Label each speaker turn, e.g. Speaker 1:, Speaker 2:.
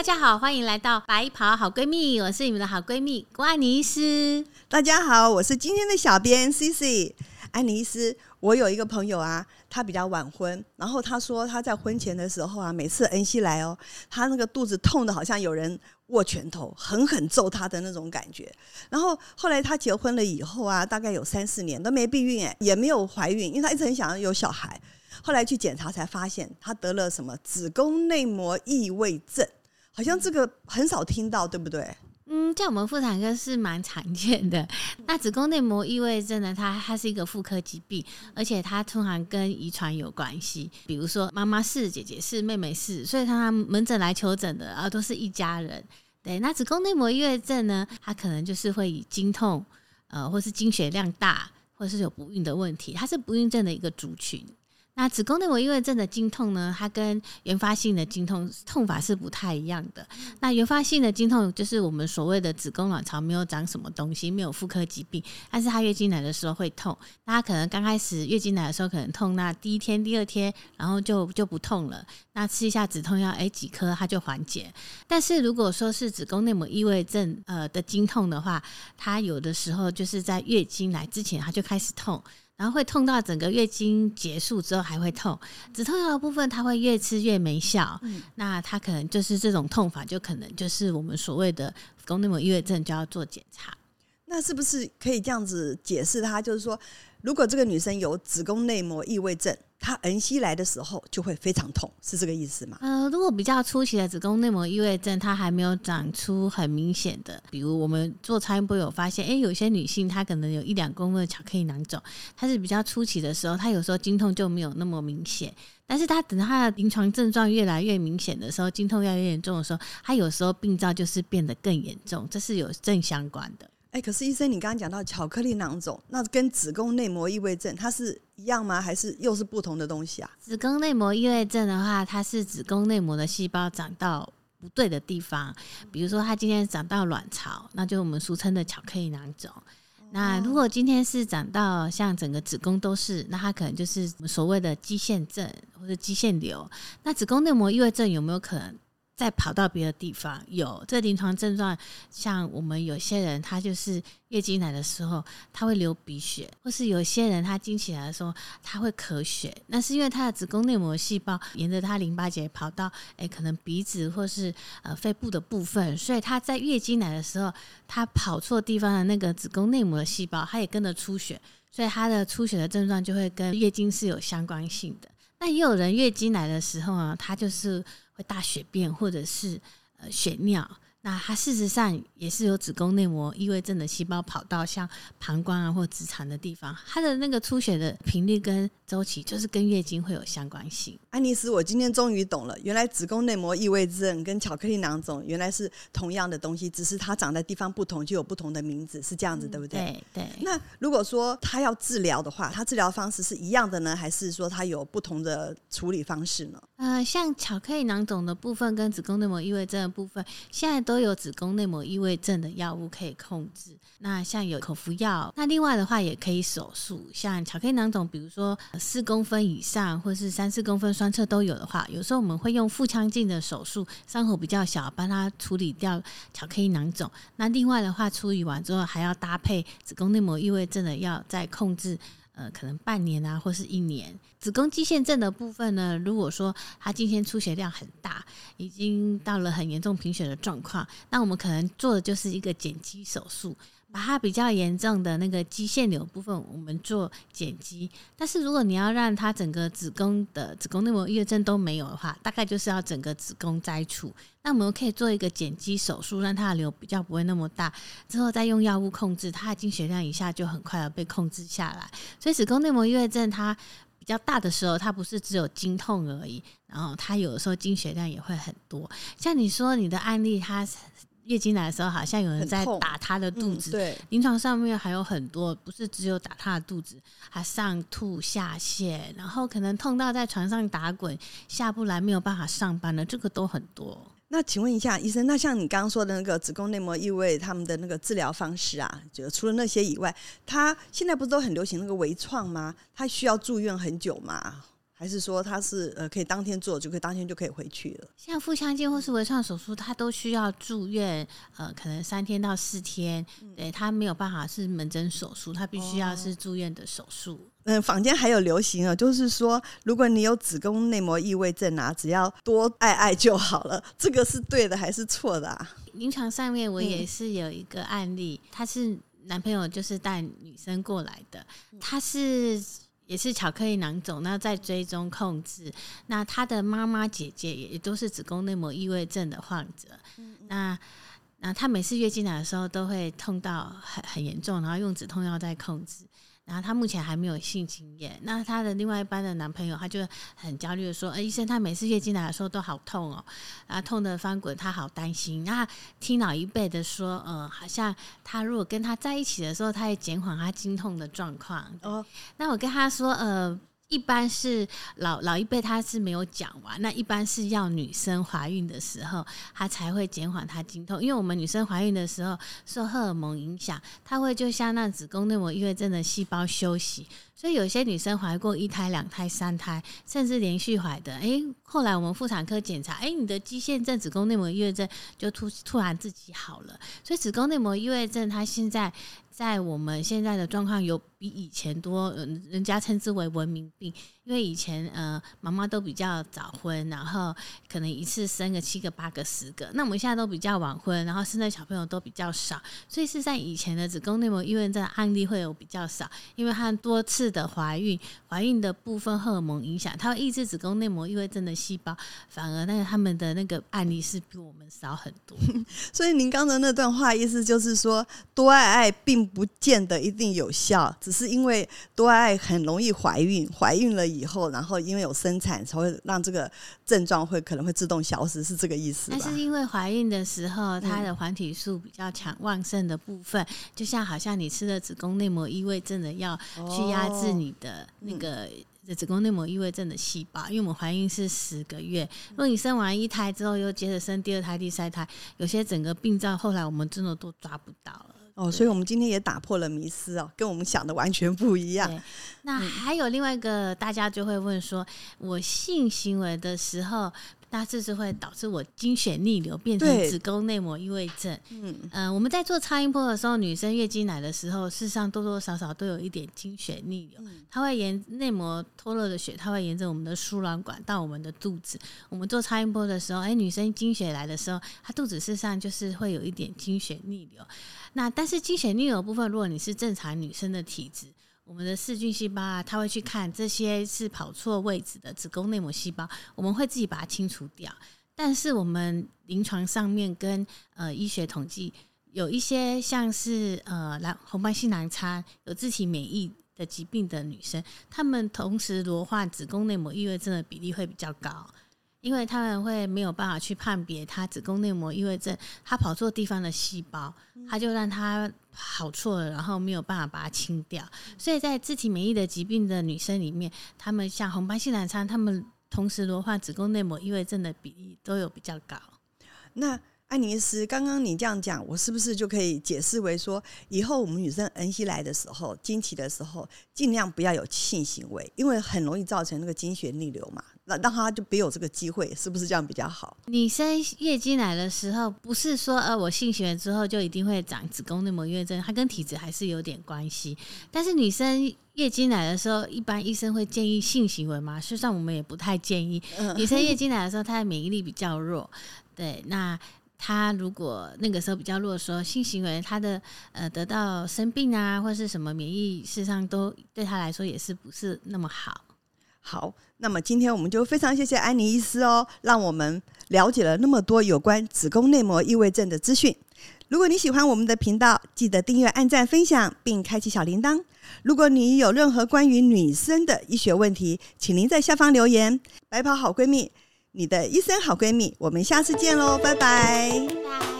Speaker 1: 大家好，欢迎来到白袍好闺蜜，我是你们的好闺蜜郭安妮医师。
Speaker 2: 大家好，我是今天的小编 C C 安妮医师。我有一个朋友啊，他比较晚婚，然后他说他在婚前的时候啊，每次恩熙来哦，他那个肚子痛的好像有人握拳头，狠狠揍他的那种感觉。然后后来他结婚了以后啊，大概有三四年都没避孕，哎，也没有怀孕，因为他一直很想要有小孩。后来去检查才发现，他得了什么子宫内膜异位症。好像这个很少听到，对不对？
Speaker 1: 嗯，在我们妇产科是蛮常见的。那子宫内膜异位症呢？它它是一个妇科疾病，而且它通常跟遗传有关系。比如说妈妈是、姐姐是、妹妹是，所以他门诊来求诊的啊都是一家人。对，那子宫内膜异位症呢？它可能就是会以经痛，呃，或是经血量大，或是有不孕的问题，它是不孕症的一个族群。那子宫内膜异位症的经痛呢？它跟原发性的经痛痛法是不太一样的。那原发性的经痛就是我们所谓的子宫卵巢没有长什么东西，没有妇科疾病，但是它月经来的时候会痛。大家可能刚开始月经来的时候可能痛，那第一天、第二天，然后就就不痛了。那吃一下止痛药，哎，几颗它就缓解。但是如果说是子宫内膜异位症呃的经痛的话，它有的时候就是在月经来之前它就开始痛。然后会痛到整个月经结束之后还会痛，止痛药的部分它会越吃越没效，那它可能就是这种痛法，就可能就是我们所谓的宫内膜异位症，就要做检查。
Speaker 2: 那是不是可以这样子解释？它就是说，如果这个女生有子宫内膜异位症。它恩熙来的时候就会非常痛，是这个意思吗？
Speaker 1: 呃，如果比较初期的子宫内膜异位症，它还没有长出很明显的，比如我们做超音波有发现，哎，有些女性她可能有一两公分的巧克力囊肿，它是比较初期的时候，她有时候经痛就没有那么明显，但是她等她的临床症状越来越明显的时候，经痛越来越严重的时候，她有时候病灶就是变得更严重，这是有正相关的。
Speaker 2: 哎，可是医生，你刚刚讲到巧克力囊肿，那跟子宫内膜异位症它是一样吗？还是又是不同的东西啊？
Speaker 1: 子宫内膜异位症的话，它是子宫内膜的细胞长到不对的地方，比如说它今天长到卵巢，那就是我们俗称的巧克力囊肿。那如果今天是长到像整个子宫都是，那它可能就是所谓的肌腺症或者肌腺瘤。那子宫内膜异位症有没有可能？再跑到别的地方，有这临床症状，像我们有些人，他就是月经来的时候，他会流鼻血，或是有些人他经起来的时候，他会咳血，那是因为他的子宫内膜细胞沿着他淋巴结跑到，哎，可能鼻子或是呃肺部的部分，所以他在月经来的时候，他跑错地方的那个子宫内膜的细胞，它也跟着出血，所以他的出血的症状就会跟月经是有相关性的。那也有人月经来的时候啊，他就是大血便或者是呃血尿。那它事实上也是有子宫内膜异位症的细胞跑到像膀胱啊或直肠的地方，它的那个出血的频率跟周期就是跟月经会有相关性。
Speaker 2: 安妮斯，我今天终于懂了，原来子宫内膜异位症跟巧克力囊肿原来是同样的东西，只是它长的地方不同，就有不同的名字，是这样子，对不
Speaker 1: 对？对对。
Speaker 2: 那如果说它要治疗的话，它治疗方式是一样的呢，还是说它有不同的处理方式呢？
Speaker 1: 呃，像巧克力囊肿的部分跟子宫内膜异位症的部分，现在都有子宫内膜异位症的药物可以控制。那像有口服药，那另外的话也可以手术。像巧克力囊肿，比如说四公分以上，或是三四公分双侧都有的话，有时候我们会用腹腔镜的手术，伤口比较小，帮他处理掉巧克力囊肿。那另外的话，处理完之后还要搭配子宫内膜异位症的药，再控制。呃，可能半年啊，或是一年。子宫肌腺症的部分呢，如果说它今天出血量很大，已经到了很严重贫血的状况，那我们可能做的就是一个减肌手术。把它比较严重的那个肌腺瘤部分，我们做剪肌。但是如果你要让它整个子宫的子宫内膜月症都没有的话，大概就是要整个子宫摘除。那我们可以做一个剪肌手术，让它的瘤比较不会那么大，之后再用药物控制，它的经血量一下就很快的被控制下来。所以子宫内膜月症它比较大的时候，它不是只有经痛而已，然后它有的时候经血量也会很多。像你说你的案例，它。月经来的时候，好像有人在打她的肚子。
Speaker 2: 对，
Speaker 1: 临床上面还有很多，不是只有打她的肚子，还上吐下泻，然后可能痛到在床上打滚，下不来，没有办法上班了，这个都很多。
Speaker 2: 那请问一下医生，那像你刚刚说的那个子宫内膜异位，他们的那个治疗方式啊，就除了那些以外，他现在不是都很流行那个微创吗？他需要住院很久吗？还是说它是呃可以当天做就可以当天就可以回去了？
Speaker 1: 像腹腔镜或是微创手术，它都需要住院，呃，可能三天到四天。对，它没有办法是门诊手术，它必须要是住院的手术。
Speaker 2: 嗯，坊间还有流行啊，就是说，如果你有子宫内膜异位症啊，只要多爱爱就好了。这个是对的还是错的啊？
Speaker 1: 临床上面我也是有一个案例，他是男朋友就是带女生过来的，他是。也是巧克力囊肿，那在追踪控制。那他的妈妈姐姐也都是子宫内膜异位症的患者。那那他每次月经来的时候都会痛到很很严重，然后用止痛药在控制。然后她目前还没有性经验，那她的另外一班的男朋友他就很焦虑的说：“哎，医生，她每次月经来的时候都好痛哦，啊，痛的翻滚，她好担心。”那听老一辈的说，呃，好像她如果跟他在一起的时候，她也减缓她经痛的状况。哦，那我跟她说，呃。一般是老老一辈他是没有讲完，那一般是要女生怀孕的时候，她才会减缓她经痛，因为我们女生怀孕的时候受荷尔蒙影响，她会就像那子宫内膜异位症的细胞休息。所以有些女生怀过一胎、两胎、三胎，甚至连续怀的，哎，后来我们妇产科检查，哎，你的肌腺症、子宫内膜异位症就突突然自己好了。所以子宫内膜异位症，它现在在我们现在的状况有比以前多，人家称之为文明病。因为以前呃妈妈都比较早婚，然后可能一次生个七个、八个、十个，那我们现在都比较晚婚，然后生的小朋友都比较少，所以是在以前的子宫内膜异位症案例会有比较少，因为它多次的怀孕，怀孕的部分荷尔蒙影响，它会抑制子宫内膜异位症的细胞，反而那个他们的那个案例是比我们少很多。
Speaker 2: 所以您刚才那段话意思就是说，多爱爱并不见得一定有效，只是因为多爱爱很容易怀孕，怀孕了以以后，然后因为有生产，才会让这个症状会可能会自动消失，是这个意思
Speaker 1: 吧？那是因为怀孕的时候，它的黄体素比较强旺盛的部分，就像好像你吃了子宫内膜异位症的药，去压制你的那个子宫内膜异位症的细胞。因为我们怀孕是十个月，如果你生完一胎之后又接着生第二胎、第三胎，有些整个病灶后来我们真的都抓不到了。
Speaker 2: 哦，所以我们今天也打破了迷思哦，跟我们想的完全不一样。
Speaker 1: 那还有另外一个，大家就会问说，我性行为的时候，那这是会导致我经血逆流，变成子宫内膜异位症。嗯嗯，我们在做超音波的时候，女生月经来的时候，事实上多多少少都有一点经血逆流，它会沿内膜脱落的血，它会沿着我们的输卵管到我们的肚子。我们做超音波的时候，哎，女生经血来的时候，她肚子事实上就是会有一点经血逆流。那但是经血逆流部分，如果你是正常女生的体质，我们的噬菌细胞啊，它会去看这些是跑错位置的子宫内膜细胞，我们会自己把它清除掉。但是我们临床上面跟呃医学统计，有一些像是呃蓝红斑性狼疮有自体免疫的疾病的女生，她们同时罹患子宫内膜异位症的比例会比较高。因为他们会没有办法去判别他子宫内膜异位症，他跑错地方的细胞，他就让他跑错了，然后没有办法把它清掉。所以在自体免疫的疾病的女生里面，他们像红斑性卵疮，他们同时罹患子宫内膜异位症的比例都有比较高。
Speaker 2: 那安妮斯，刚刚你这样讲，我是不是就可以解释为说，以后我们女生恩熙来的时候，经期的时候，尽量不要有性行为，因为很容易造成那个经血逆流嘛。那让他就别有这个机会，是不是这样比较好？
Speaker 1: 女生月经来的时候，不是说呃我性行为之后就一定会长子宫内膜异位症，它跟体质还是有点关系。但是女生月经来的时候，一般医生会建议性行为嘛？实际上我们也不太建议。女生月经来的时候，她的免疫力比较弱，对，那她如果那个时候比较弱的时候，性行为她的呃得到生病啊，或是什么免疫，事实上都对她来说也是不是那么好。
Speaker 2: 好，那么今天我们就非常谢谢安妮医师哦，让我们了解了那么多有关子宫内膜异位症的资讯。如果你喜欢我们的频道，记得订阅、按赞、分享，并开启小铃铛。如果你有任何关于女生的医学问题，请您在下方留言。白袍好闺蜜，你的医生好闺蜜，我们下次见喽，拜拜。